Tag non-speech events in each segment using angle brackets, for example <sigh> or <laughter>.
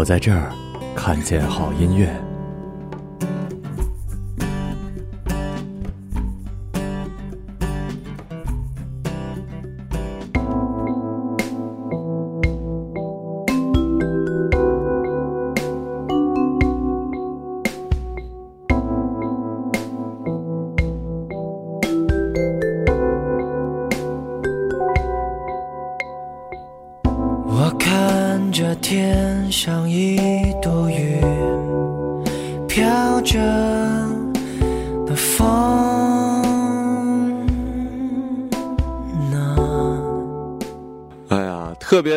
我在这儿看见好音乐。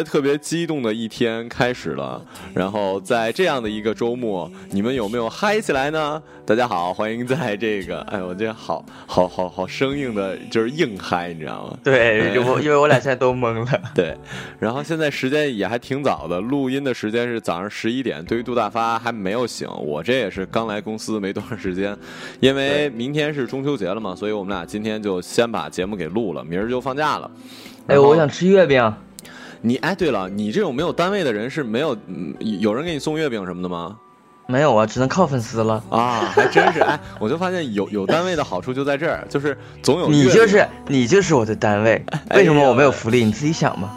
特别激动的一天开始了。然后在这样的一个周末，你们有没有嗨起来呢？大家好，欢迎在这个，哎，我这好好好好生硬的，就是硬嗨，你知道吗？对，我因为我俩现在都懵了。<laughs> 对，然后现在时间也还挺早的，录音的时间是早上十一点。对于杜大发还没有醒，我这也是刚来公司没多长时间，因为明天是中秋节了嘛，所以我们俩今天就先把节目给录了，明儿就放假了。哎，我想吃月饼。你哎，对了，你这种没有单位的人是没有，有人给你送月饼什么的吗？没有啊，只能靠粉丝了。啊，还真是哎，我就发现有有单位的好处就在这儿，就是总有你就是你就是我的单位，哎为什么我没有福利？你自己想吧。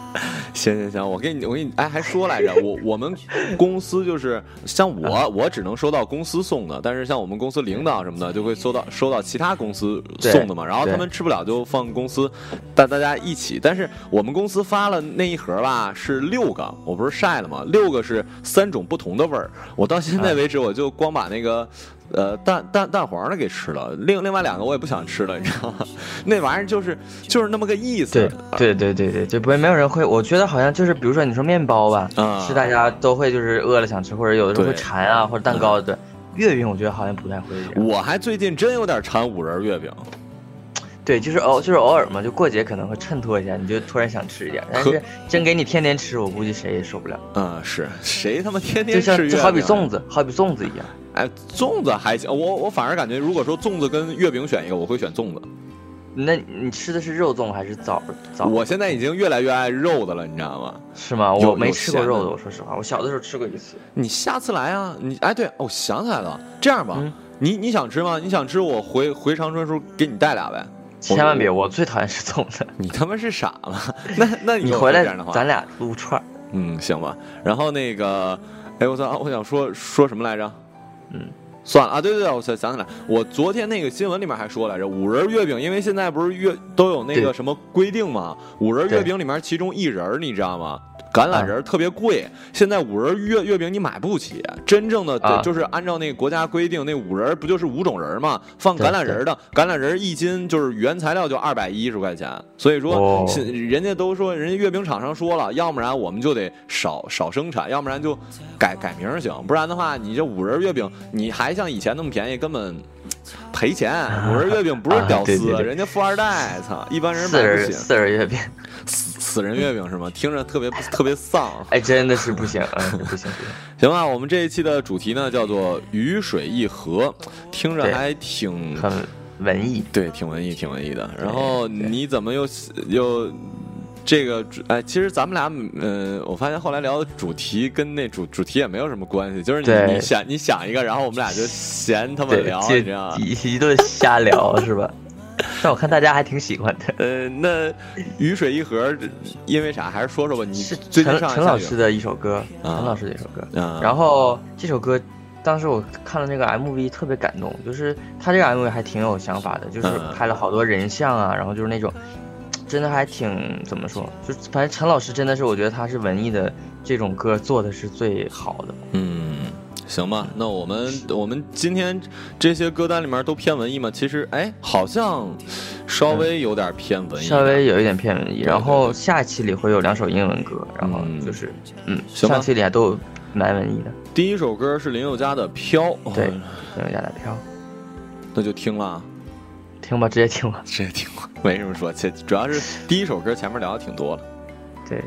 行行行，我给你，我给你，哎，还说来着，我我们公司就是像我，我只能收到公司送的，但是像我们公司领导什么的，就会收到收到其他公司送的嘛，然后他们吃不了就放公司，带大家一起。但是我们公司发了那一盒吧，是六个，我不是晒了吗？六个是三种不同的味儿，我到现在为止我就光把那个。呃，蛋蛋蛋黄的给吃了，另另外两个我也不想吃了，你知道吗？<laughs> 那玩意儿就是就是那么个意思。对对对对对，就不会没有人会。我觉得好像就是，比如说你说面包吧，嗯是大家都会就是饿了想吃，或者有的时候会馋啊，或者蛋糕对。月饼我觉得好像不太会。我还最近真有点馋五仁月饼。对，就是偶就是偶尔嘛，就过节可能会衬托一下，你就突然想吃一点。但是真给你天天吃，我估计谁也受不了。嗯，是谁他妈天天吃就好比粽子，好比粽子一样。哎，粽子还行，我我反而感觉，如果说粽子跟月饼选一个，我会选粽子。那你吃的是肉粽还是枣枣？我现在已经越来越爱肉的了，你知道吗？是吗？我没吃过肉的，我说实话，我小的时候吃过一次。你下次来啊！你哎，对，哦，我想起来了，这样吧，嗯你你想吃吗？你想吃，我回回长春时候给你带俩呗。千万别，我最讨厌吃粽子。你他妈是傻吗？那那有你回来咱俩撸串儿。嗯，行吧。然后那个，哎，我操，我想说说什么来着？嗯，算了啊，对对对，我想想起来，我昨天那个新闻里面还说来着，五仁月饼，因为现在不是月都有那个什么规定嘛，五仁月饼里面其中一仁你知道吗？橄榄仁儿特别贵，现在五仁月月饼你买不起，真正的、啊。就是按照那个国家规定，那五仁不就是五种仁儿嘛？放橄榄仁儿的，橄榄仁儿一斤就是原材料就二百一十块钱，所以说哦。人家都说，人家月饼厂商说了，要不然我们就得少少生产，要不然就改改名儿行，不然的话，你这五仁月饼你还像以前那么便宜，根本赔钱。<laughs> 五仁月饼不是屌丝，啊对对对。人家富二代，操，一般人买不起。仁四仁月饼，死死人月饼是吗？听着特别 <laughs> 特别丧。哎，真的是不行，嗯，<laughs> 不行不行。行吧，我们这一期的主题呢叫做“雨水一河”，听着还挺很文艺。对，挺文艺，挺文艺的。然后你怎么又又这个哎？其实咱们俩，嗯、我发现后来聊的主题跟那主主题也没有什么关系，就是你你想你想一个，然后我们俩就闲他妈，聊，就你知道吗？一一顿瞎聊是吧？<laughs> 但我看大家还挺喜欢的。呃，那雨水一盒，因为啥？还是说说吧。你是最陈陈老师的一首歌，啊陈老师的一首歌。啊，然后这首歌，当时我看了那个 MV，特别感动，就是他这个 MV 还挺有想法的，就是嗯拍了好多人像啊，然后就是那种，真的还挺怎么说，就反正陈老师真的是，我觉得他是文艺的这种歌做的是最好的。嗯，行吧，那我们我们今天这些歌单里面都偏文艺吗？其实哎，好像稍微有点偏文艺的，稍微有一点偏文艺，然后下一期里会有两首英文歌，然后嗯就是，嗯，行上期里还都有蛮文艺的。第一首歌是林宥嘉的《飘》，对哦，林宥嘉的飘，那就听了啊，听吧，直接听吧。直接听吧，没什么说，这主要是第一首歌前面聊的挺多了。对，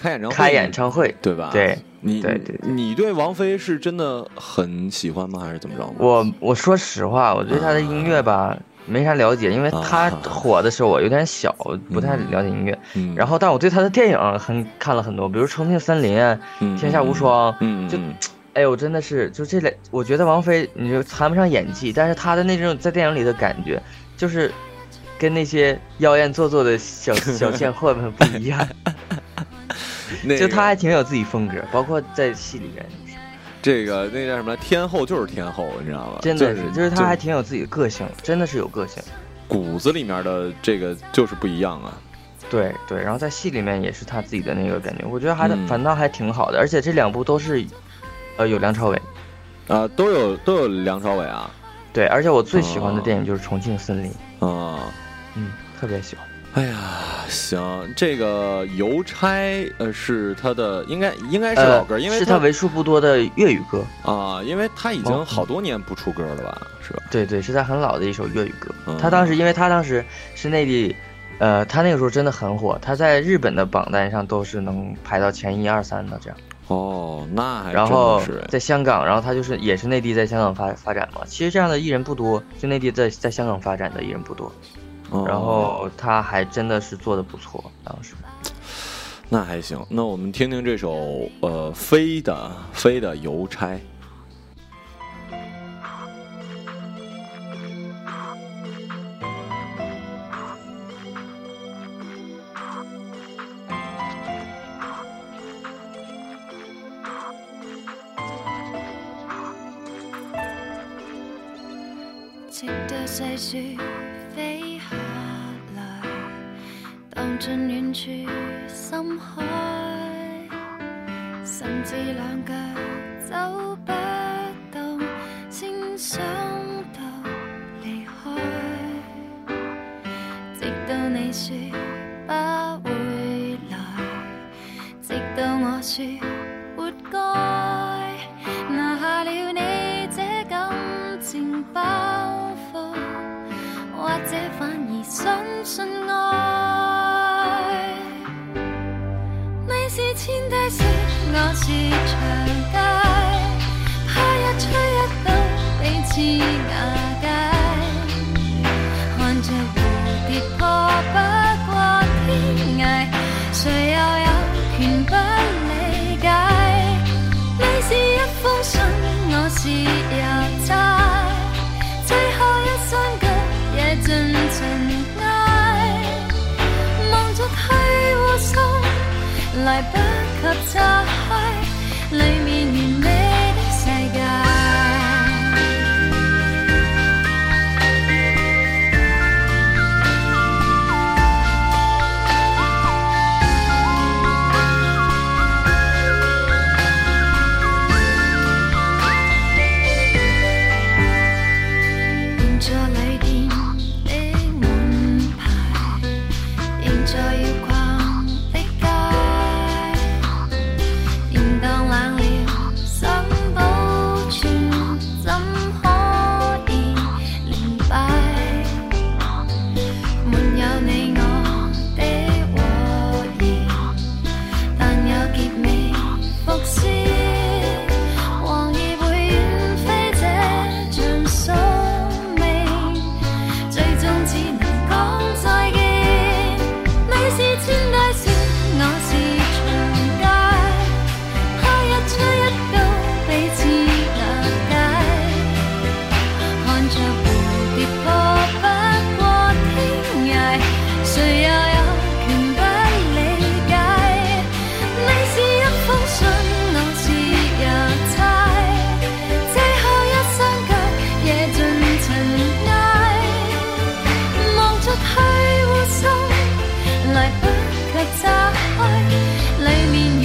开演唱会，开演唱会，对吧？对，你对对对你对王菲是真的很喜欢吗？还是怎么着？我我说实话，我对她的音乐吧没啥了解，因为她火的时候我有点小，不太了解音乐。嗯，然后，但我对她的电影很看了很多，比如《重庆森林》天下无双》，就哎呦，真的是就这类，我觉得王菲，你就谈不上演技，但是她的那种在电影里的感觉，就是跟那些妖艳做作的小小贱货们不一样，<laughs> 那个就他还挺有自己风格，包括在戏里面，这个那叫什么？天后就是天后，你知道吗？真的是，就是他还挺有自己的个性，真的是有个性。骨子里面的这个就是不一样啊。对对，然后在戏里面也是他自己的那个感觉，我觉得还嗯反倒还挺好的，而且这两部都是，呃，有梁朝伟。啊，都有都有梁朝伟啊，对，而且我最喜欢的哦电影就是《重庆森林》，啊，嗯，特别喜欢。哎呀，行，这个邮差呃是他的，应该应该是老歌，因为呃是他为数不多的粤语歌。啊，因为他已经哦好多年不出歌了吧，是吧？对对，是他很老的一首粤语歌。嗯他当时，因为他当时是内地，呃，他那个时候真的很火，他在日本的榜单上都是能排到前一二三的这样。哦，那然后在香港，然后他就是也是内地在香港发发展嘛。其实这样的艺人不多，就内地在在香港发展的艺人不多。哦然后他还真的是做的不错，当时。那还行，那我们听听这首呃飞的飞的邮差。来不及拆开，里面完里面有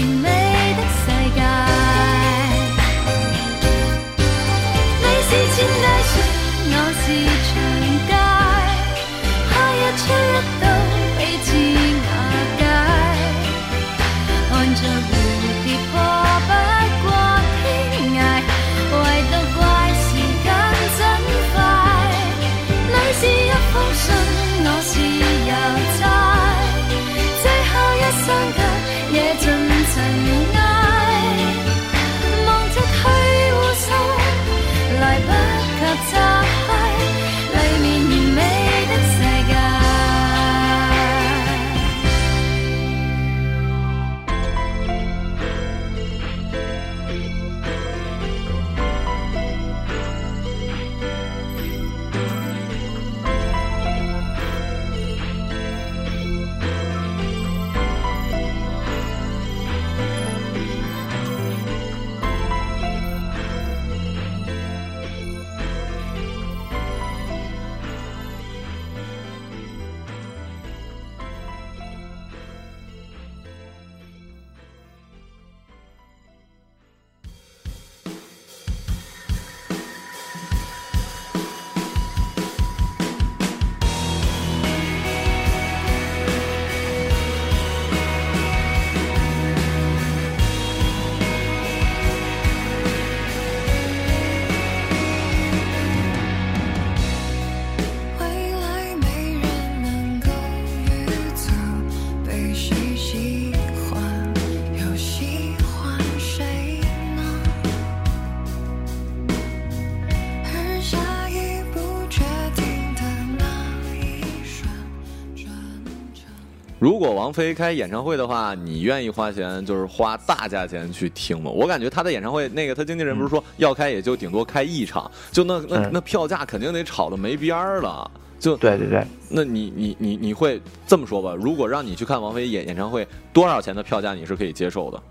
如果王菲开演唱会的话，你愿意花钱就是花大价钱去听吗？我感觉她的演唱会，那个她经纪人不是说要开也就顶多开一场，就那那嗯那票价肯定得炒的没边儿了。就对对对，那你你你你会这么说吧？如果让你去看王菲演演唱会，多少钱的票价你是可以接受的？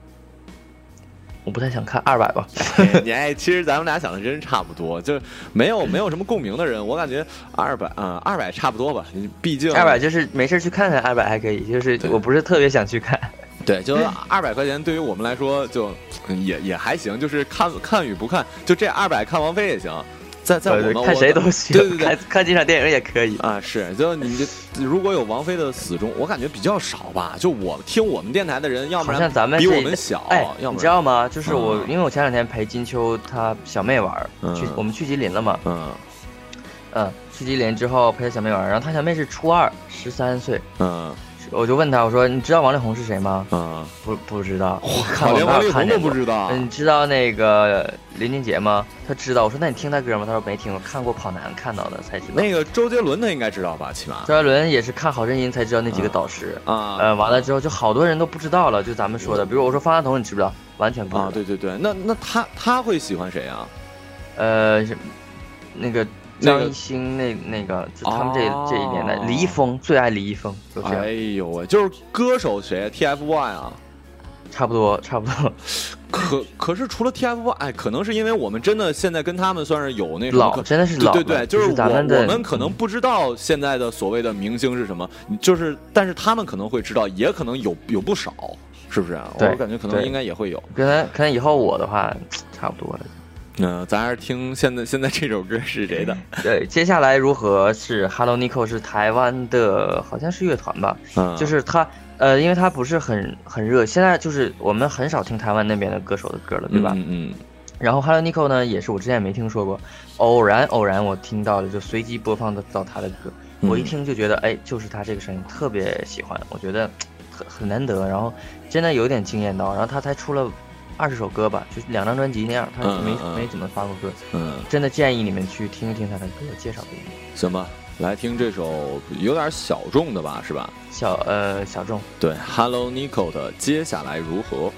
我不太想看二百吧。<laughs> 你哎，其实咱们俩想的真差不多，就是没有没有什么共鸣的人，我感觉二百啊，二百差不多吧。毕竟二百就是没事去看看，二百还可以，就是我不是特别想去看。<laughs> 对，就二百块钱对于我们来说就嗯也也还行，就是看看与不看，就这二百看王菲也行。在在我们看谁都行，对对对看看几场电影也可以。啊，是，就你这如果有王菲的死忠，我感觉比较少吧。就我听我们电台的人，要不然好像咱们比我们小，哎，你知道吗？就是我，嗯因为我前两天陪金秋她小妹玩去我们去吉林了嘛，嗯嗯，去吉林之后陪她小妹玩，然后她小妹是初二，十三岁，嗯我就问他，我说你知道王力宏是谁吗？嗯，不不知道，我广告连王力宏看见过。都不知道。嗯，你知道那个林俊杰吗？他知道。我说那你听他歌吗？他说没听，过看过跑男看到的才知道。那个周杰伦他应该知道吧？起码周杰伦也是看好声音才知道那几个导师。啊呃，完了之后就好多人都不知道了，就咱们说的，比如我说方大同，你知不知道？完全不知道。啊，对对对，那那他他会喜欢谁啊？呃，那个张艺兴那那个，就他们这、哦这一年代，李易峰最爱李易峰，哎呦喂，就是歌手谁？TFBOY 啊？差不多 <laughs> 差不多。可可是除了 TFBOY，哎，可能是因为我们真的现在跟他们算是有那种老真的是老对对对，就是咱们的我们可能不知道现在的所谓的明星是什么，就是但是他们可能会知道，也可能有有不少，是不是啊？我感觉可能应该也会有。可能可能以后我的话差不多了。嗯、咱还是听现在现在这首歌是谁的？对，接下来如何是 Hello Nico 是台湾的，好像是乐团吧，嗯，就是他。呃，因为他不是很很热，现在就是我们很少听台湾那边的歌手的歌了，对吧？嗯嗯然后 Hello Nico 呢，也是我之前也没听说过，偶然偶然我听到了，就随机播放的到他的歌，嗯我一听就觉得，哎，就是他这个声音，特别喜欢，我觉得很很难得，然后真的有点惊艳到，然后他才出了二十首歌吧，就是两张专辑那样，他没、没怎么发过歌，嗯，真的建议你们去听一听他的歌，介绍给你。行吧，来听这首有点小众的吧，是吧？小呃小众，对，Hello Nico 的接下来如何？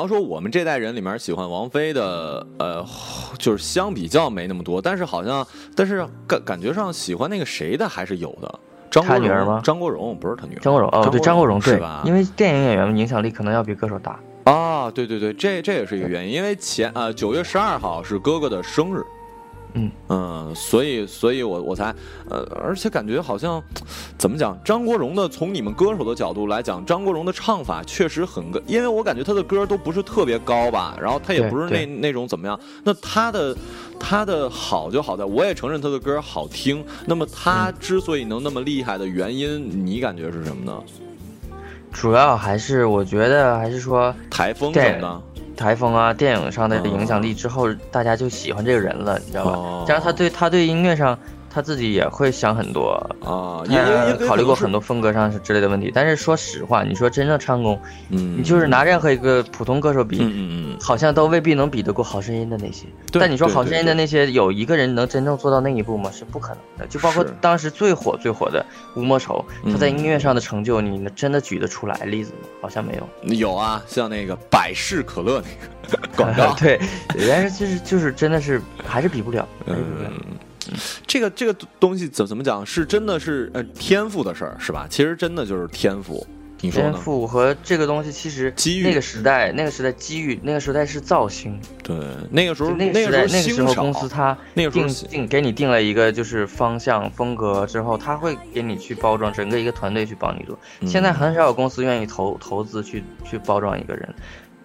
要说我们这代人里面喜欢王菲的，呃，就是相比较没那么多，但是好像，但是感感觉上喜欢那个谁的还是有的。张国荣他女儿吗张国荣不是他女儿。张国荣哦，对张国荣对是吧？因为电影演员影响力可能要比歌手大。啊，对对对，这这也是一个原因，因为前呃九月十二号是哥哥的生日，嗯嗯，所以所以我我才呃，而且感觉好像怎么讲，张国荣的从你们歌手的角度来讲，张国荣的唱法确实很个，因为我感觉他的歌都不是特别高吧，然后他也不是那那种怎么样，那他的他的好就好在，我也承认他的歌好听，那么他之所以能那么厉害的原因，你感觉是什么呢？主要还是我觉得还是说台风什对么的？台风啊、电影上的哦影响力之后，大家就喜欢这个人了，你知道吧？哦加上他对他对音乐上他自己也会想很多，啊，因为因为他考虑过很多风格上是之类的问题。但是说实话，你说真正唱功，嗯，你就是拿任何一个普通歌手比，嗯嗯嗯，好像都未必能比得过《好声音》的那些。但你说《好声音》的那些，有一个人能真正做到那一步吗？是不可能的。就包括当时最火最火的吴莫愁，他在嗯音乐上的成就，你真的举得出来例子吗？好像没有。有啊，像那个百事可乐那个 <laughs> 广告，<laughs> 对，但是就是就是真的是还是比不了，还是比不了。嗯，这个这个东西怎怎么讲？是真的是呃天赋的事儿，是吧？其实真的就是天赋，你说天？赋和这个东西，其实机遇那个时代，那个时代机遇，那个时代是造星。对，那个时候那个时候那个时候公司它定那个时候定给你定了一个就是方向风格之后，他会给你去包装整个一个团队去帮你做。嗯现在很少有公司愿意投投资去去包装一个人，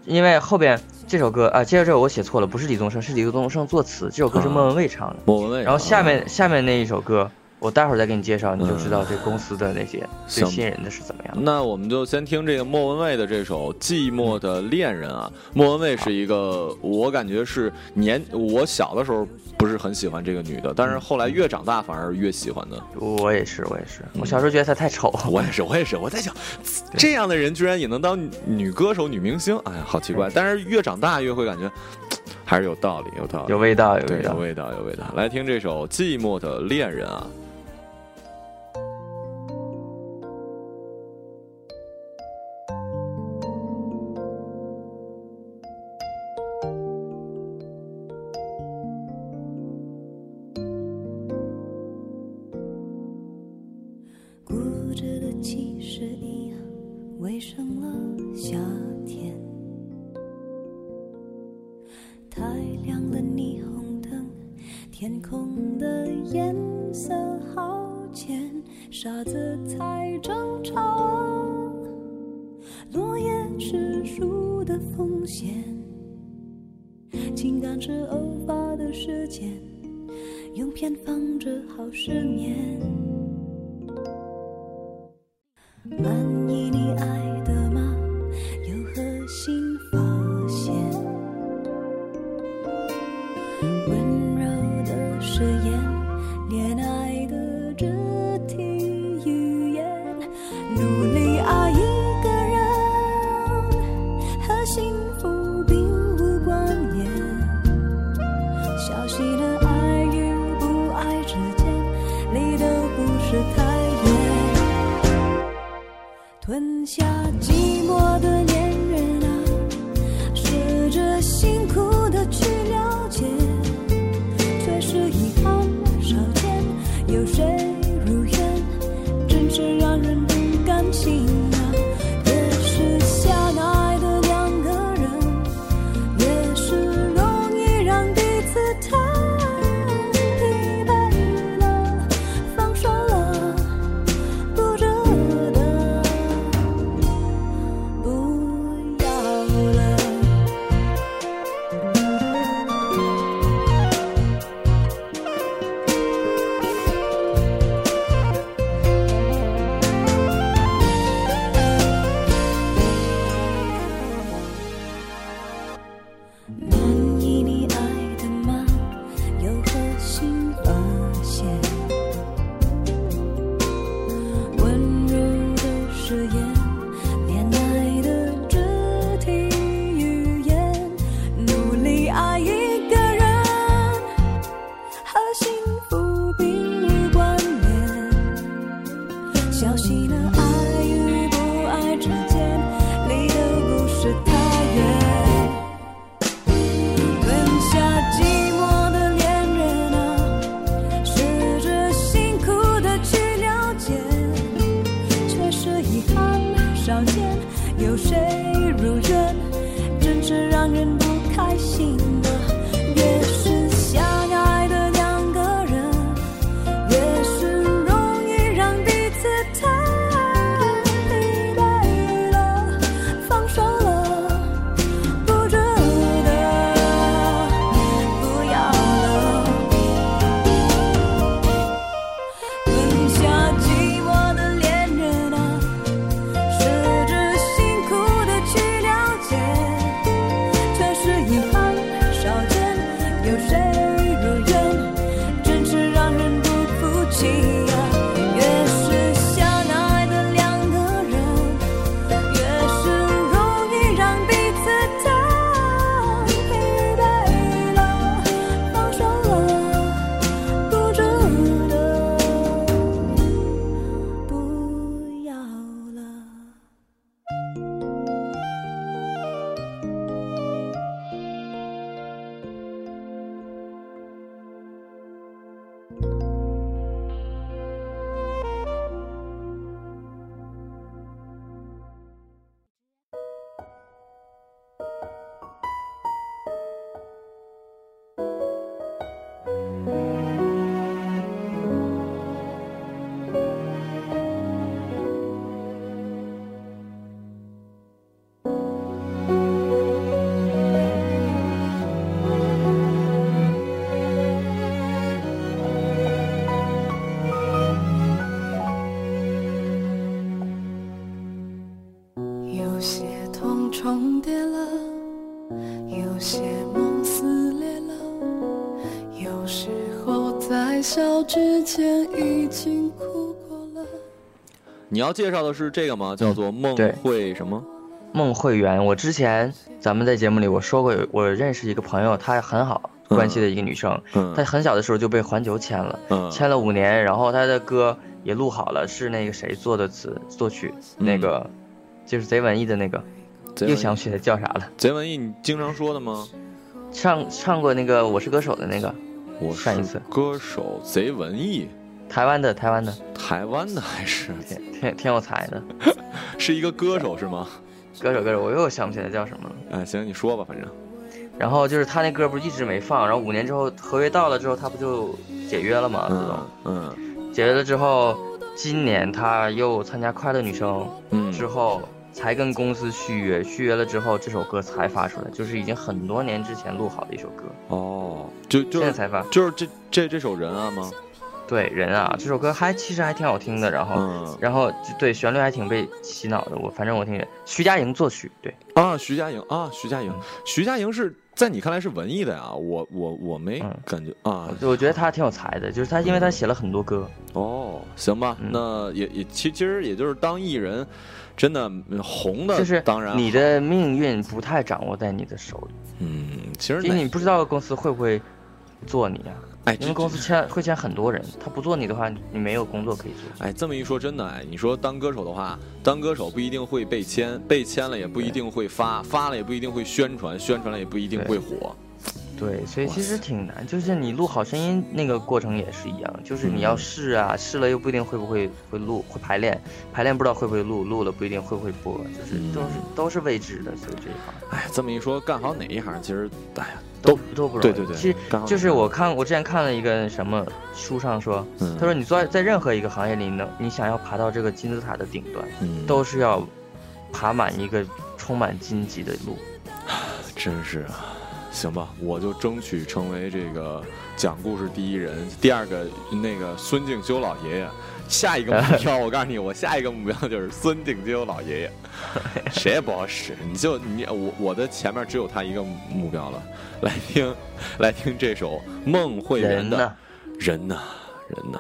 因为后边这首歌啊，接着这首我写错了，不是李宗盛，是李宗盛作词，这首歌是啊莫文蔚唱的。莫文蔚，然后下面啊下面那一首歌，我待会儿再给你介绍，你就知道嗯这公司的那些最行吸引人的是怎么样。那我们就先听这个莫文蔚的这首《寂寞的恋人》啊。莫文蔚是一个，我感觉是年我小的时候不是很喜欢这个女的，但是后来越长大反而越喜欢的。我也是，我也是，我小时候觉得她太丑。我也是，我也是，我在想，这样的人居然也能当女女歌手、女明星，哎呀，好奇怪。但是越长大越会感觉，还是有道理，有道理，有味道，有，味道。有味道，有味道。来听这首《寂寞的恋人》啊。幸福比你要介绍的是这个吗？叫做梦会什么？梦会员，我之前咱们在节目里我说过，我认识一个朋友，她很好嗯。关系的一个女生，嗯。她很小的时候就被环球签了，嗯。签了五年，然后她的歌也录好了，是那个谁做的词作曲，嗯。那个就是贼文艺的那个，又想不起来叫啥了，贼文艺，你经常说的吗？唱唱过那个《我是歌手》的那个，我上一次。是歌手，贼文艺，台湾的台湾的，台湾的还是挺挺挺有才的 <laughs> 是一个歌手是吗？歌手歌手，我又想不起来叫什么了。哎，行，你说吧，反正然后就是他那歌不是一直没放，然后五年之后合约到了之后，他不就解约了嘛，对吧嗯？嗯解约了之后，今年他又参加快乐女声嗯，之后，才跟公司续约，续约了之后，这首歌才发出来，就是已经很多年之前录好的一首歌，哦，就就现在才发。就是这这这首人啊吗？对人啊，这首歌还其实还挺好听的，然后、嗯。然后就对旋律还挺被洗脑的，我反正我听，徐佳莹作曲，对，啊，徐佳莹啊，徐佳莹嗯，徐佳莹是在你看来是文艺的呀？我我我没嗯。感觉啊。我我觉得她挺有才的，就是她因为她写了很多歌，哦，行吧，嗯。那也也其其实也就是当艺人，真的嗯红的就是当然你的命运不太掌握在你的手里，嗯，其实你不知道公司会不会做你啊。哎，这因为公司签会签很多人，他不做你的话，你没有工作可以做。哎，这么一说，真的哎，你说当歌手的话，当歌手不一定会被签，被签了也不一定会发，发了也不一定会宣传，宣传了也不一定会火。对，所以其实挺难。就是你录好声音那个过程也是一样，就是你要嗯试啊，试了又不一定会不会会录，会排练，排练不知道会不会录，录了不一定会不会播，就是都是、嗯都是未知的。所以这一行哎，这么一说，干好哪一行，其实哎呀，都都不容易。对对对其实就是我看我之前看了一个什么书上说，嗯他说你做在任何一个行业里能你想要爬到这个金字塔的顶端，嗯都是要爬满一个充满荆棘的路。真是啊。行吧，我就争取成为这个讲故事第一人。第二个，那个孙敬修老爷爷。下一个目标，<laughs> 我告诉你，我下一个目标就是孙敬修老爷爷，<laughs> 谁也不好使。你就你我我的前面只有他一个目标了。来听，来听这首孟慧圆的人呢？《人呐人呐》。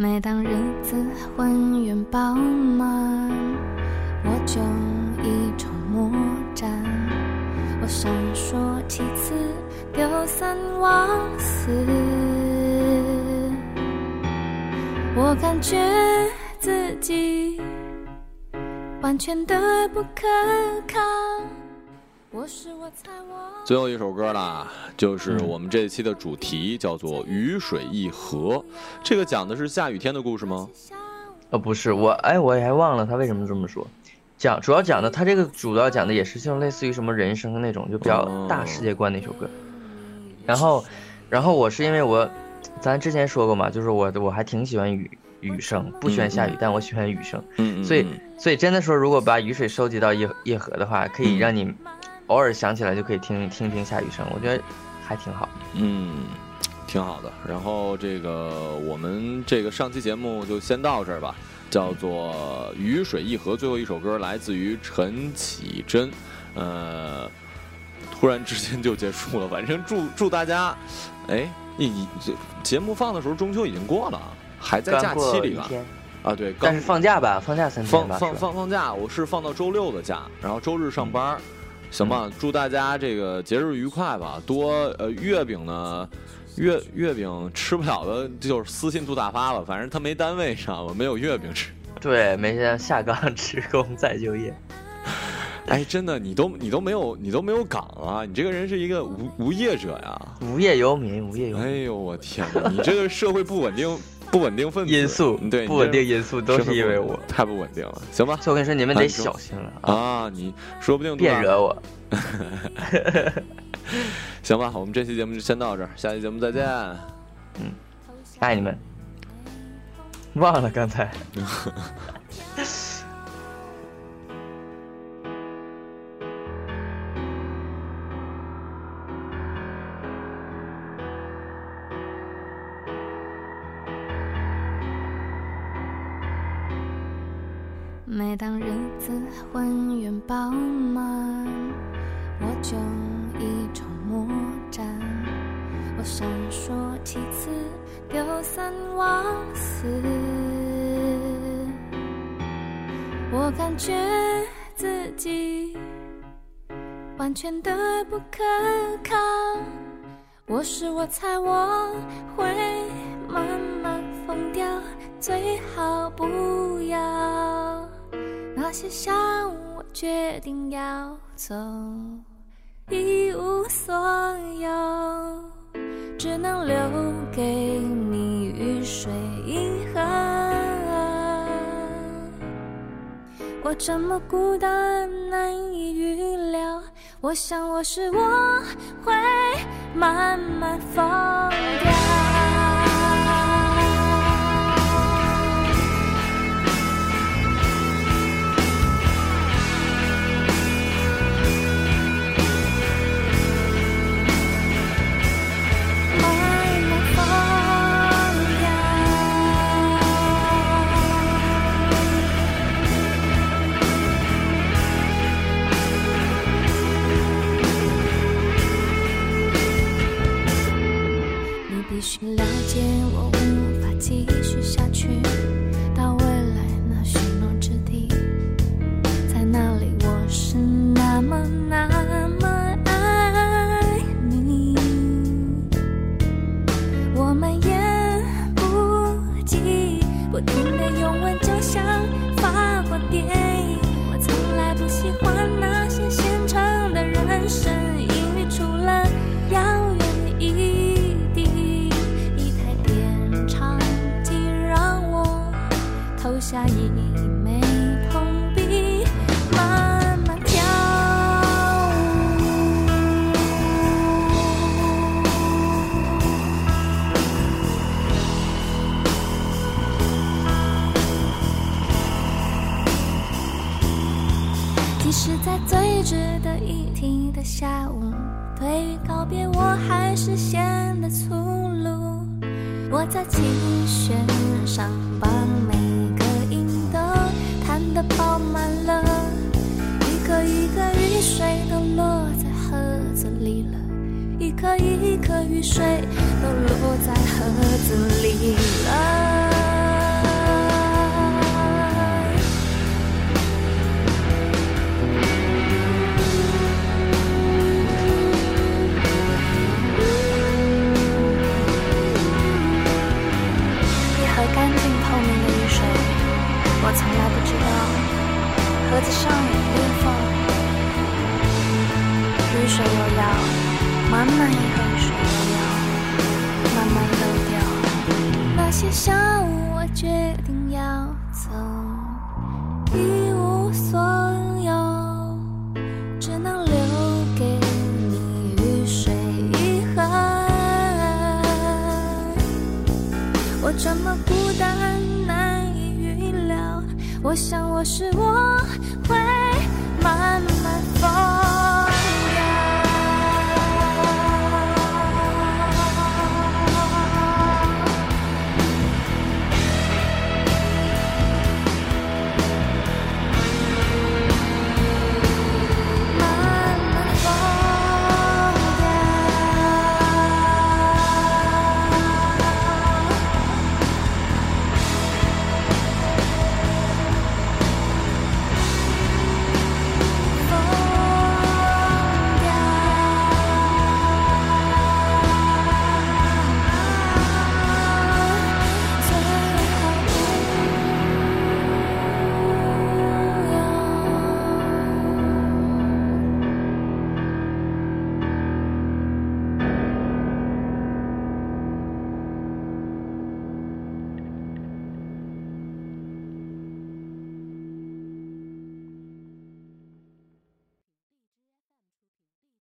每当日子浑圆饱满，我就一筹莫展。我闪烁其词，丢三忘四。我感觉自己完全的不可靠。我是我猜我。最后一首歌啦，就是我们这一期的主题，叫做《雨水一河》。这个讲的是下雨天的故事吗？呃，不是我，哎，我也还忘了他为什么这么说。讲主要讲的，他这个主要讲的也是像类似于什么人生那种，就比较大世界观的一首歌。然后，然后我是因为我，咱之前说过嘛，就是我我还挺喜欢雨雨声，不喜欢下雨，但我喜欢雨声。嗯，所以所以真的说，如果把雨水收集到一一河的话，可以让你偶尔想起来就可以听听听下雨声，我觉得还挺好。嗯，挺好的。然后这个我们这个上期节目就先到这儿吧，叫做《雨水一河》。最后一首歌来自于陈绮贞，呃，突然之间就结束了。反正祝祝大家，哎，你这节目放的时候，中秋已经过了，还在假期里吧？啊，对，刚但是放假吧，放假三天吧，放放放放假，我是放到周六的假，然后周日上班儿，行吧？嗯祝大家这个节日愉快吧！多呃月饼呢，月月饼吃不了的就是私信杜大发吧，反正他没单位知道吧，没有月饼吃。<laughs> 对，没想下岗 <laughs> 职工再就业。<laughs> 哎，真的，你都你都没有你都没有岗啊！你这个人是一个无无业者呀！无业游民，无业游民，哎呦，我天哪！你这个社会不稳定不稳定分子因素对不稳定因素都是因为我。太不稳定了，行吧？所以我跟你说，你们得小心了啊，啊，你说不定别惹我。<laughs> 行吧，我们这期节目就先到这儿，下期节目再见。嗯爱你们。忘了刚才。<laughs> 当日子浑圆饱满，我就一筹莫展。我闪烁其词，丢三忘四。我感觉自己完全的不可靠。我是我猜我会慢慢疯掉，最好不要。那些伤我决定要走，一无所有，只能留给你雨水银河。我这么孤单，难以预料。我想我是我会慢慢疯掉。了解我无法继续下去，到未来那许诺之地，在那里我是那么那么爱你，我们也不及，不停在琴弦上把每个音都弹得饱满了，一颗一颗雨水都落在盒子里了，一颗一颗雨水都落在盒子里。水又要满满一盒雨水又要慢慢漏掉。那些下午我决定要走，一无所有，只能留给你雨水一盒。我这么孤单，难以预料。我想我是我会慢慢放